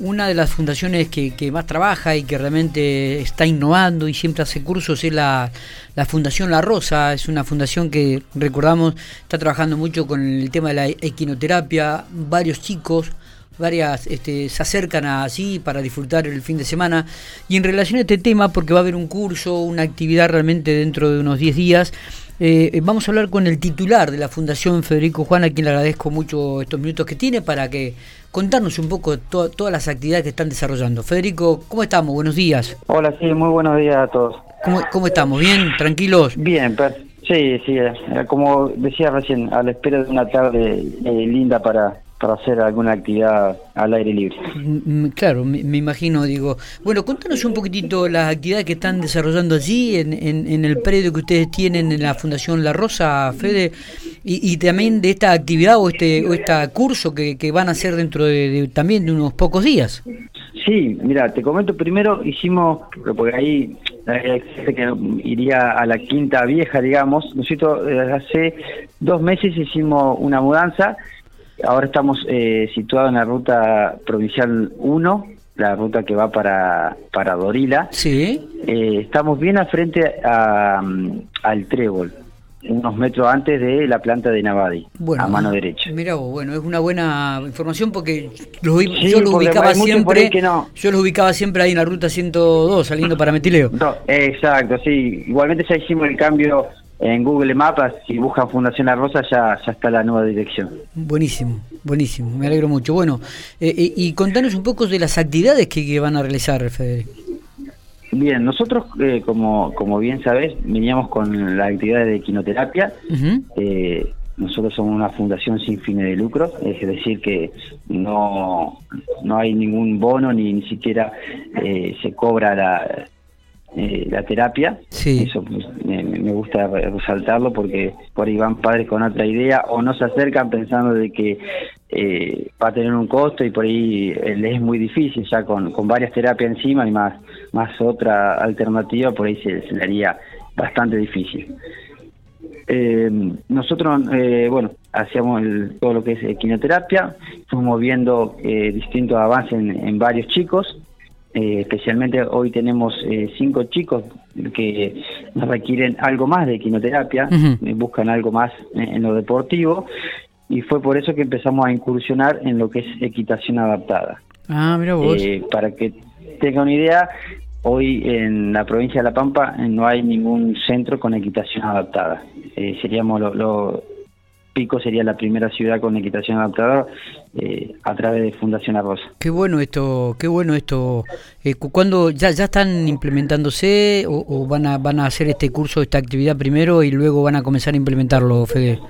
una de las fundaciones que, más trabaja y que realmente está innovando y siempre hace cursos es la, Fundación La Rosa. Es una fundación que, recordamos, está trabajando mucho con el tema de la equinoterapia. Varios chicos, varias este, se acercan así para disfrutar el fin de semana. Y en relación a este tema, porque va a haber un curso, una actividad realmente dentro de unos 10 días, eh, vamos a hablar con el titular de la Fundación Federico Juan, a quien le agradezco mucho estos minutos que tiene para que contarnos un poco todas las actividades que están desarrollando. Federico, ¿cómo estamos? Buenos días. Hola, sí, muy buenos días a todos. ¿Cómo, estamos? ¿Bien? ¿Tranquilos? Bien, sí, sí, eh, como decía recién, a la espera de una tarde eh, linda para, para hacer alguna actividad al aire libre. Mm, mm, claro, me, imagino, digo. Bueno, contanos un poquitito las actividades que están desarrollando allí en, en, el predio que ustedes tienen en la Fundación La Rosa, Fede, y, también de esta actividad o este o este curso que, que van a hacer dentro de, también de unos pocos días. Sí, mira, te comento primero, hicimos, porque ahí que iría a la quinta vieja, digamos, nosotros hace dos meses hicimos una mudanza Ahora estamos eh, situados en la ruta provincial 1, la ruta que va para, para Dorila. Sí. Eh, estamos bien al frente a, al Trébol, unos metros antes de la planta de Navadi, a mano derecha. Mira bueno, es una buena información porque yo lo ubicaba siempre, yo lo ubicaba siempre ahí en la ruta 102 saliendo para Metileo. exacto, sí. Igualmente ya hicimos el cambio en Google Maps, si buscan Fundación La Rosa, ya, ya está la nueva dirección. Buenísimo, buenísimo, me alegro mucho. Bueno, eh, eh, y contanos un poco de las actividades que, van a realizar, Federico. Bien, nosotros, eh, como, como bien sabés, veníamos con la actividad de quinoterapia. nosotros somos una fundación sin fines de lucro, es decir, que no, no hay ningún bono ni ni siquiera se cobra la, eh, la terapia. Eso pues, me, gusta resaltarlo porque por ahí van padres con otra idea o no se acercan pensando de que eh, va a tener un costo y por ahí eh, les es muy difícil ya con, con varias terapias encima y más, más otra alternativa, por ahí se, le haría bastante difícil. nosotros, bueno, hacíamos todo lo que es quimioterapia, fuimos viendo distintos avances en varios chicos, eh, especialmente hoy tenemos eh, cinco chicos que requieren algo más de quinoterapia, eh, buscan algo más en, lo deportivo, y fue por eso que empezamos a incursionar en lo que es equitación adaptada. Ah, mira vos. para que tenga una idea, hoy en la provincia de La Pampa no hay ningún centro con equitación adaptada. seríamos lo Pico sería la primera ciudad con equitación adaptada eh, a través de Fundación Arroz. Qué bueno esto, qué bueno esto. Eh, ¿Cuándo ya, ya están implementándose o, van, a, van a hacer este curso, esta actividad primero y luego van a comenzar a implementarlo, Fede?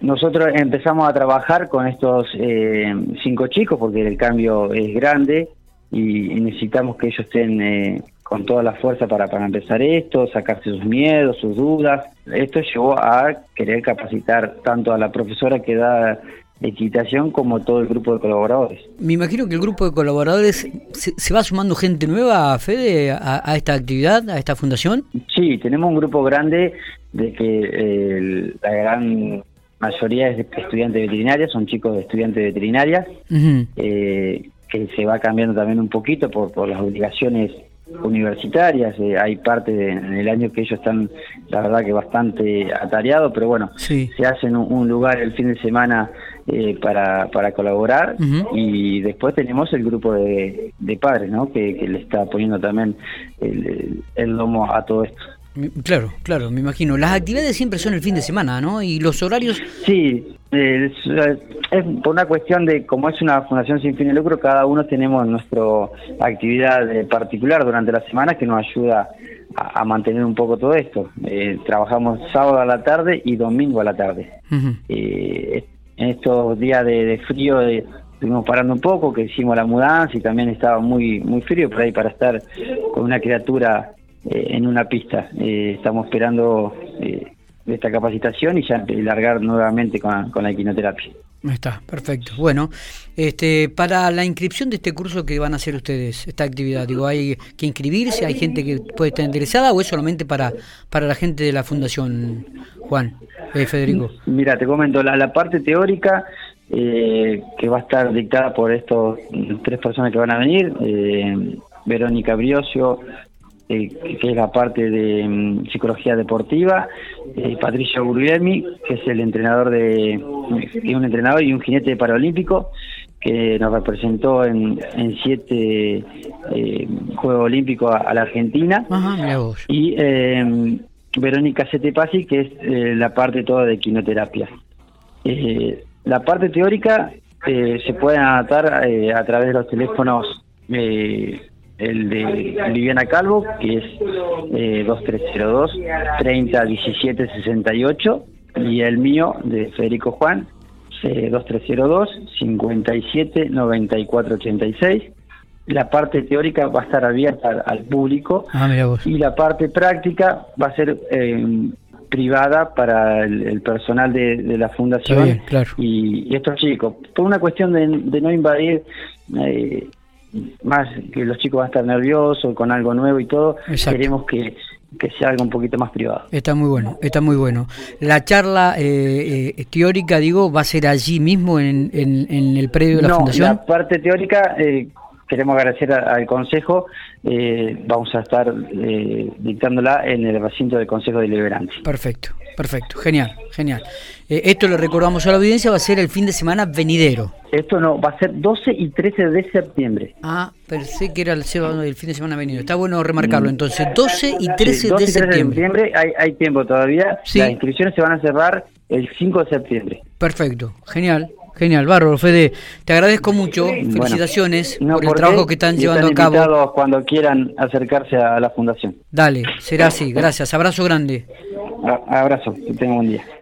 Nosotros empezamos a trabajar con estos eh, cinco chicos porque el cambio es grande y necesitamos que ellos estén eh, con toda la fuerza para, para empezar esto, sacarse sus miedos, sus dudas. Esto llevó a querer capacitar tanto a la profesora que da equitación como todo el grupo de colaboradores. Me imagino que el grupo de colaboradores se, va sumando gente nueva, Fede, a, a, esta actividad, a esta fundación. Sí, tenemos un grupo grande de que la gran mayoría es de estudiantes veterinarios, son chicos de estudiantes veterinarias, eh, que se va cambiando también un poquito por, por las obligaciones universitarias, eh, hay parte de, en el año que ellos están, la verdad que bastante atareados, pero bueno, se hacen un, lugar el fin de semana eh, para, para colaborar y después tenemos el grupo de, de padres, ¿no? Que, le está poniendo también el, el lomo a todo esto. Claro, claro, me imagino. Las actividades siempre son el fin de semana, ¿no? Y los horarios... Sí, es, por una cuestión de, como es una fundación sin fin de lucro, cada uno tenemos nuestra actividad particular durante la semana que nos ayuda a, mantener un poco todo esto. Eh, trabajamos sábado a la tarde y domingo a la tarde. Eh, en estos días de, frío estuvimos parando un poco, que hicimos la mudanza y también estaba muy, muy frío por ahí para estar con una criatura eh, en una pista. Eh, estamos esperando eh, esta capacitación y ya largar nuevamente con, la equinoterapia. Está, perfecto. Bueno, este, para la inscripción de este curso que van a hacer ustedes, esta actividad, digo, ¿hay que inscribirse? ¿Hay gente que puede estar interesada o es solamente para, para la gente de la Fundación, Juan, Federico? Mira, te comento, la, la parte teórica eh, que va a estar dictada por estos tres personas que van a venir, eh, Verónica Briosio, eh, que es la parte de mm, psicología deportiva, Patricia Guglielmi, que es el entrenador de, un entrenador y un jinete paralímpico, que nos representó en, en siete Juegos Olímpicos a, la Argentina, y Verónica Setepasi, que es la parte toda de quinoterapia. Eh, la parte teórica eh, se puede adaptar eh, a través de los teléfonos, eh, el de Viviana Calvo, que es 2302 30 17 68, y el mío de Federico Juan, 2302 57 94 86. La parte teórica va a estar abierta al, público ah, y la parte práctica va a ser privada para el, personal de, la fundación y, estos chicos. Por una cuestión de, no invadir, eh, más que los chicos van a estar nerviosos con algo nuevo y todo, queremos que, sea algo un poquito más privado. Está muy bueno, está muy bueno. La charla eh, eh, teórica, digo, va a ser allí mismo en, en, el predio de la fundación. La parte teórica queremos agradecer al Consejo. Eh, vamos a estar eh, dictándola en el recinto del Consejo Deliberante. Perfecto, perfecto, genial, genial. Eh, esto lo recordamos a la audiencia, va a ser el fin de semana venidero. Esto no, va a ser 12 y 13 de septiembre. Ah, pensé que era el, fin de semana venidero. Está bueno remarcarlo entonces, 12 y 13 de septiembre. hay, hay tiempo todavía. Las inscripciones se van a cerrar el 5 de septiembre. Perfecto, genial. Genial, Bárbaro, Fede. Te agradezco mucho. Felicitaciones por el trabajo que están llevando a cabo. cuando quieran acercarse a la fundación. Dale, será así. Gracias. Abrazo grande. abrazo. Que tengan buen día.